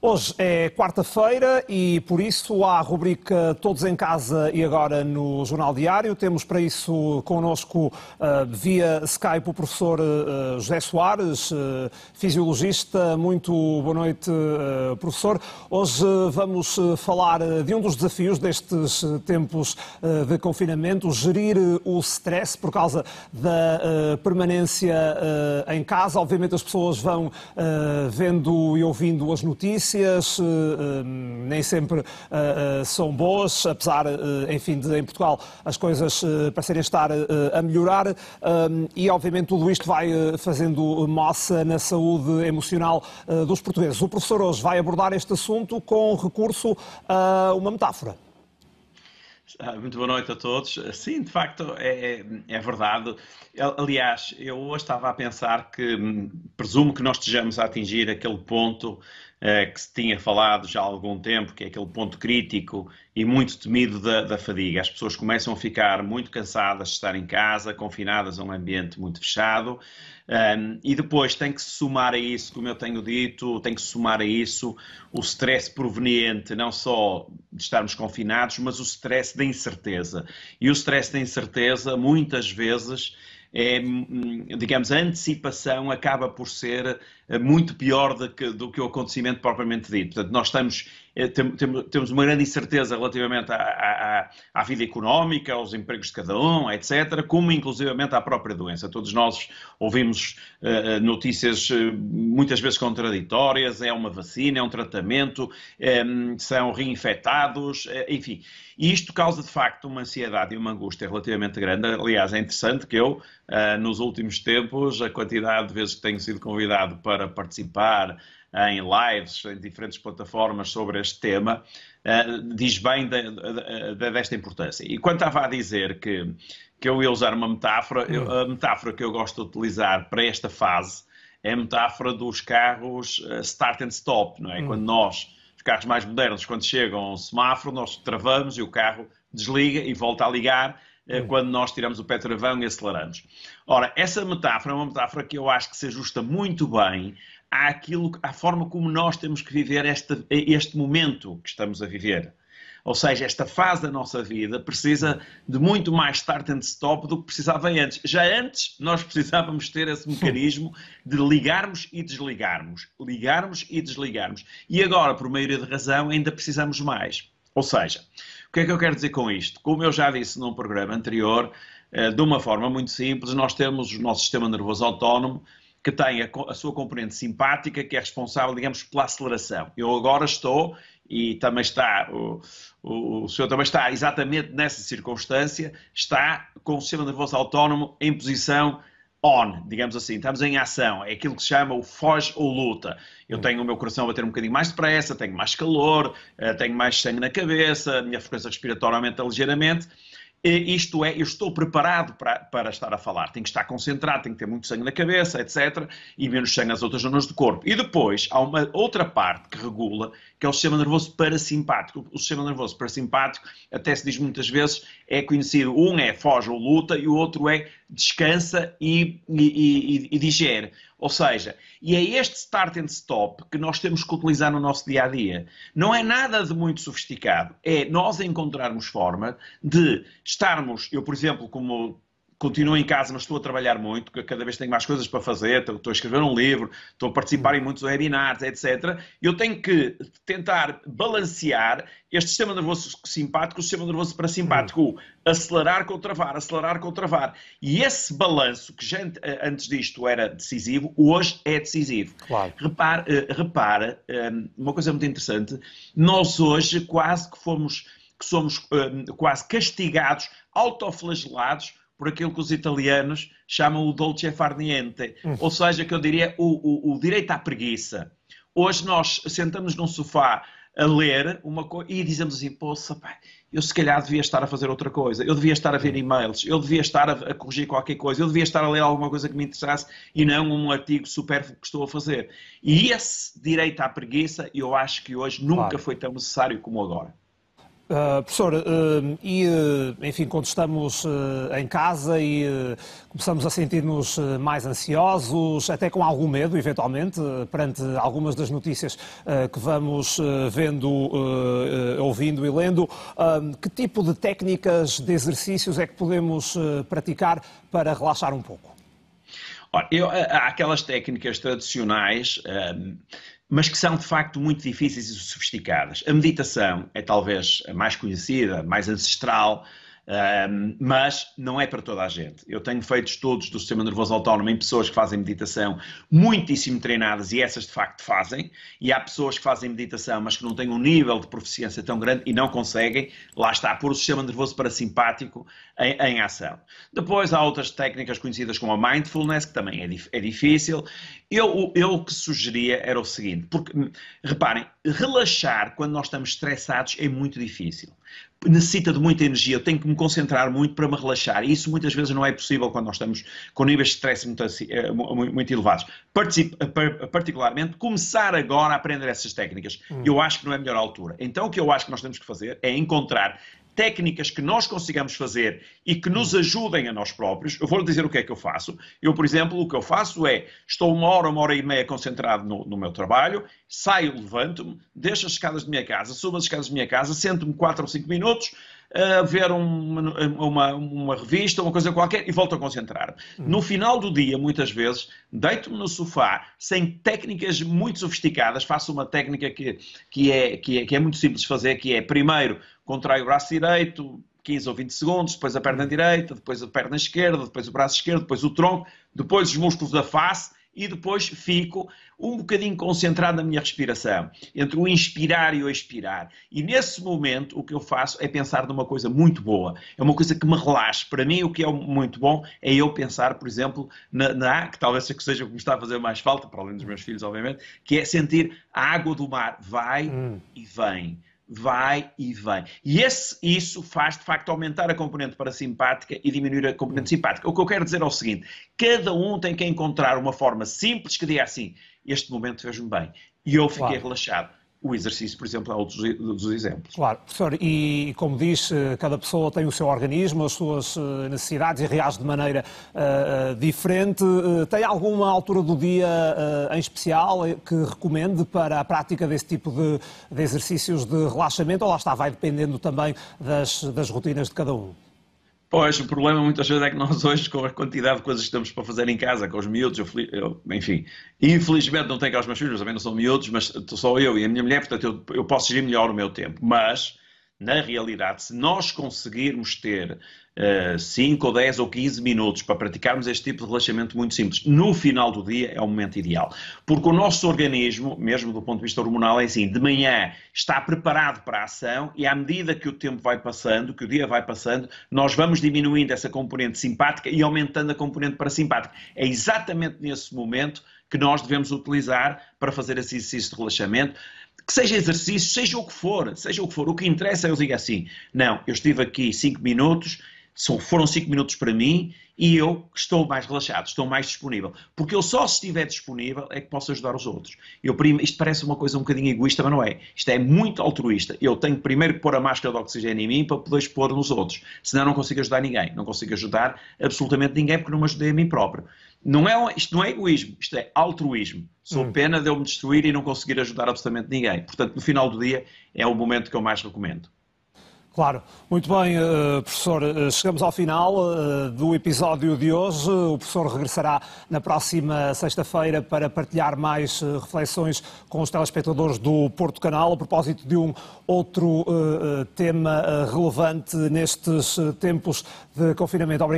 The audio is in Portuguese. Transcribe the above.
Hoje é quarta-feira e por isso há a rubrica Todos em Casa e agora no Jornal Diário. Temos para isso connosco uh, via Skype o professor uh, José Soares, uh, fisiologista. Muito boa noite, professor. Hoje vamos falar de um dos desafios destes tempos de confinamento, gerir o stress por causa da permanência em casa. Obviamente as pessoas vão vendo e ouvindo as notícias notícias, eh, eh, nem sempre eh, são boas, apesar, enfim, de em Portugal as coisas parecerem estar a melhorar e, obviamente, tudo isto vai fazendo moça na saúde emocional dos portugueses. O professor hoje vai abordar este assunto com recurso a uma metáfora. Ah, muito boa noite a todos. Sim, de facto, é, é, é, verdade. Aliás, eu hoje estava a pensar que hum, presumo que nós estejamos a atingir aquele ponto eh, que se tinha falado já há algum tempo, que é aquele ponto crítico e muito temido da, da, fadiga. As pessoas começam a ficar muito cansadas de estar em casa, confinadas a um ambiente muito fechado, um, e depois tem que se somar a isso, como eu tenho dito, tem que se somar a isso o stress proveniente não só de estarmos confinados, mas o stress da incerteza. E o stress da incerteza, muitas vezes, é, hum, digamos, a antecipação acaba por ser eh, muito pior do que, do que o acontecimento propriamente dito. Portanto, nós estamos, temos uma grande incerteza relativamente à, à, à, vida económica, aos empregos de cada um, etc., como inclusivamente à própria doença. Todos nós ouvimos uh, notícias muitas vezes contraditórias, é uma vacina, é um tratamento, um, são reinfectados, enfim. E isto causa, de facto, uma ansiedade e uma angústia relativamente grande. Aliás, é interessante que eu, uh, nos últimos tempos, a quantidade de vezes que tenho sido convidado para participar em lives, em diferentes plataformas sobre este tema, uh, diz bem de, de, de, desta importância. E quando estava a dizer que, que eu ia usar uma metáfora, eu, hum. a metáfora que eu gosto de utilizar para esta fase é a metáfora dos carros uh, start and stop, não é? Hum. Quando nós, os carros mais modernos, quando chegam ao semáforo, nós travamos e o carro desliga e volta a ligar hum. quando nós tiramos o pé travão e aceleramos. Ora, essa metáfora é uma metáfora que eu acho que se ajusta muito bem àquilo, à forma como nós temos que viver este, este momento que estamos a viver. Ou seja, esta fase da nossa vida precisa de muito mais start and stop do que precisava antes. Já antes, nós precisávamos ter esse mecanismo de ligarmos e desligarmos. Ligarmos e desligarmos. E agora, por maioria de razão, ainda precisamos mais. Ou seja, o que é que eu quero dizer com isto? Como eu já disse num programa anterior, eh, de uma forma muito simples, nós temos o nosso sistema nervoso autónomo que tem a, a, sua componente simpática, que é responsável, digamos, pela aceleração. Eu agora estou, e também está, o, o, o senhor também está exatamente nessa circunstância, está com o sistema nervoso autónomo em posição on, digamos assim, estamos em ação, é aquilo que se chama o foge ou luta. Eu tenho o meu coração a bater um bocadinho mais depressa, tenho mais calor, eh, tenho mais sangue na cabeça, a minha frequência respiratória aumenta ligeiramente isto é, eu estou preparado para, para estar a falar, tenho que estar concentrado, tenho que ter muito sangue na cabeça, etc. E menos sangue nas outras zonas do corpo. E depois há uma outra parte que regula, que é o sistema nervoso parasimpático. O sistema nervoso parasimpático, até se diz muitas vezes, é conhecido, um é foge ou luta e o outro é descansa e, e, e, e digere. Ou seja, e é este start and stop que nós temos que utilizar no nosso dia a dia. Não é nada de muito sofisticado. É nós encontrarmos forma de estarmos, eu, por exemplo, como continuo em casa, mas estou a trabalhar muito, cada vez tenho mais coisas para fazer, estou a escrever um livro, estou a participar em muitos webinars, etc. Eu tenho que tentar balancear este sistema nervoso simpático, o sistema nervoso parasimpático, hum. acelerar com travar, acelerar com travar. E esse balanço, que já antes disto era decisivo, hoje é decisivo. Claro. Repara, eh, repara eh, uma coisa muito interessante, nós hoje quase que fomos, que somos eh, quase castigados, autoflagelados por aquilo que os italianos chamam o dolce far niente, hum. ou seja, que eu diria o, o, o, direito à preguiça. Hoje nós sentamos num sofá a ler uma coisa e dizemos assim, poça, pai, eu se calhar devia estar a fazer outra coisa, eu devia estar a ver hum. e-mails, eu devia estar a, a, corrigir qualquer coisa, eu devia estar a ler alguma coisa que me interessasse e não um artigo supérfluo que estou a fazer. E esse direito à preguiça, eu acho que hoje nunca claro. foi tão necessário como agora. Uh, professor, uh, e uh, enfim, quando estamos em casa e começamos a sentir-nos mais ansiosos, até com algum medo, eventualmente, perante algumas das notícias que vamos vendo, ouvindo e lendo, que tipo de técnicas de exercícios é que podemos praticar para relaxar um pouco? Ora, eu, há aquelas técnicas tradicionais mas que são de facto muito difíceis e sofisticadas. A meditação é talvez a mais conhecida, mais ancestral, um, mas não é para toda a gente. Eu tenho feito estudos do sistema nervoso autónomo em pessoas que fazem meditação muitíssimo treinadas e essas de facto fazem, e há pessoas que fazem meditação mas que não têm um nível de proficiência tão grande e não conseguem, lá está, pôr o sistema nervoso parasimpático em, em ação. Depois há outras técnicas conhecidas como a mindfulness, que também é, é difícil. Eu, eu o que sugeria era o seguinte, porque reparem, relaxar quando nós estamos estressados é muito difícil necessita de muita energia, eu tenho que me concentrar muito para me relaxar. E isso muitas vezes não é possível quando nós estamos com níveis de stress muito, eh, muito elevados. Eh, particularmente, começar agora a aprender essas técnicas. Hum. Eu acho que não é a melhor altura. Então, o que eu acho que nós temos que fazer é encontrar técnicas que nós consigamos fazer e que nos ajudem a nós próprios. Eu vou-lhe dizer o que é que eu faço. Eu, por exemplo, o que eu faço é, estou uma hora, uma hora e meia concentrado no, no meu trabalho, saio, levanto-me, deixo as escadas de minha casa, subo as escadas de minha casa, sento-me 4 ou 5 minutos, a ver uma, uma, uma, revista, uma coisa qualquer e volto a concentrar-me. Hum. No final do dia, muitas vezes, deito-me no sofá, sem técnicas muito sofisticadas, faço uma técnica que, que, é, que, é, que é muito simples de fazer, que é, primeiro, contrai o braço direito, 15 ou 20 segundos, depois a perna direita, depois a perna esquerda, depois o braço esquerdo, depois o tronco, depois os músculos da face e depois fico um bocadinho concentrado na minha respiração, entre o inspirar e o expirar. E nesse momento o que eu faço é pensar numa coisa muito boa, é uma coisa que me relaxe. Para mim o que é muito bom é eu pensar, por exemplo, na, na que talvez seja o que me está a fazer mais falta, para além dos meus filhos, obviamente, que é sentir a água do mar vai hum. e vem vai e vem. E esse, isso faz, de facto, aumentar a componente parasimpática e diminuir a componente simpática. O que eu quero dizer é o seguinte: cada um tem que encontrar uma forma simples que diga assim: este momento fez-me bem. E eu fiquei claro. relaxado o exercício, por exemplo, é um dos, exemplos. Claro, professor, e como diz, eh, cada pessoa tem o seu organismo, as suas eh, necessidades e reage de maneira uh, diferente. Tem alguma altura do dia uh, em especial que recomende para a prática desse tipo de, de exercícios de relaxamento ou lá está, vai dependendo também das, das rotinas de cada um? Pois, o problema muitas vezes é que nós hoje, com a quantidade de coisas que estamos para fazer em casa, com os miúdos, eu, eu, enfim, infelizmente não tenho cá os meus filhos, também não são miúdos, mas sou eu e a minha mulher, portanto eu, eu posso gerir melhor o meu tempo. Mas, na realidade, se nós conseguirmos ter 5 ou 10 ou 15 minutos para praticarmos este tipo de relaxamento muito simples, no final do dia é o momento ideal. Porque o nosso organismo, mesmo do ponto de vista hormonal, é assim, de manhã está preparado para a ação e à medida que o tempo vai passando, que o dia vai passando, nós vamos diminuindo essa componente simpática e aumentando a componente parasimpática. É exatamente nesse momento que nós devemos utilizar para fazer esse exercício de relaxamento que seja exercício, seja o que for, seja o que for, o que interessa é eu digo assim, não, eu estive aqui 5 minutos, foram 5 minutos para mim e eu estou mais relaxado, estou mais disponível. Porque eu só se estiver disponível é que posso ajudar os outros. Eu, isto parece uma coisa um bocadinho egoísta, mas não é. Isto é muito altruísta. Eu tenho primeiro que pôr a máscara de oxigênio em mim para poder expor nos outros. Senão não consigo ajudar ninguém. Não consigo ajudar absolutamente ninguém porque não me ajudei a mim próprio. Não é, isto não é egoísmo, isto é altruísmo. Sou hum. pena de eu me destruir e não conseguir ajudar absolutamente ninguém. Portanto, no final do dia, é o momento que eu mais recomendo. Claro. Muito bem, uh, professor. Uh, chegamos ao final uh, do episódio de hoje. O professor regressará na próxima sexta-feira para partilhar mais reflexões com os telespectadores do Porto Canal a propósito de um outro tema relevante nestes tempos de confinamento. Obrigado.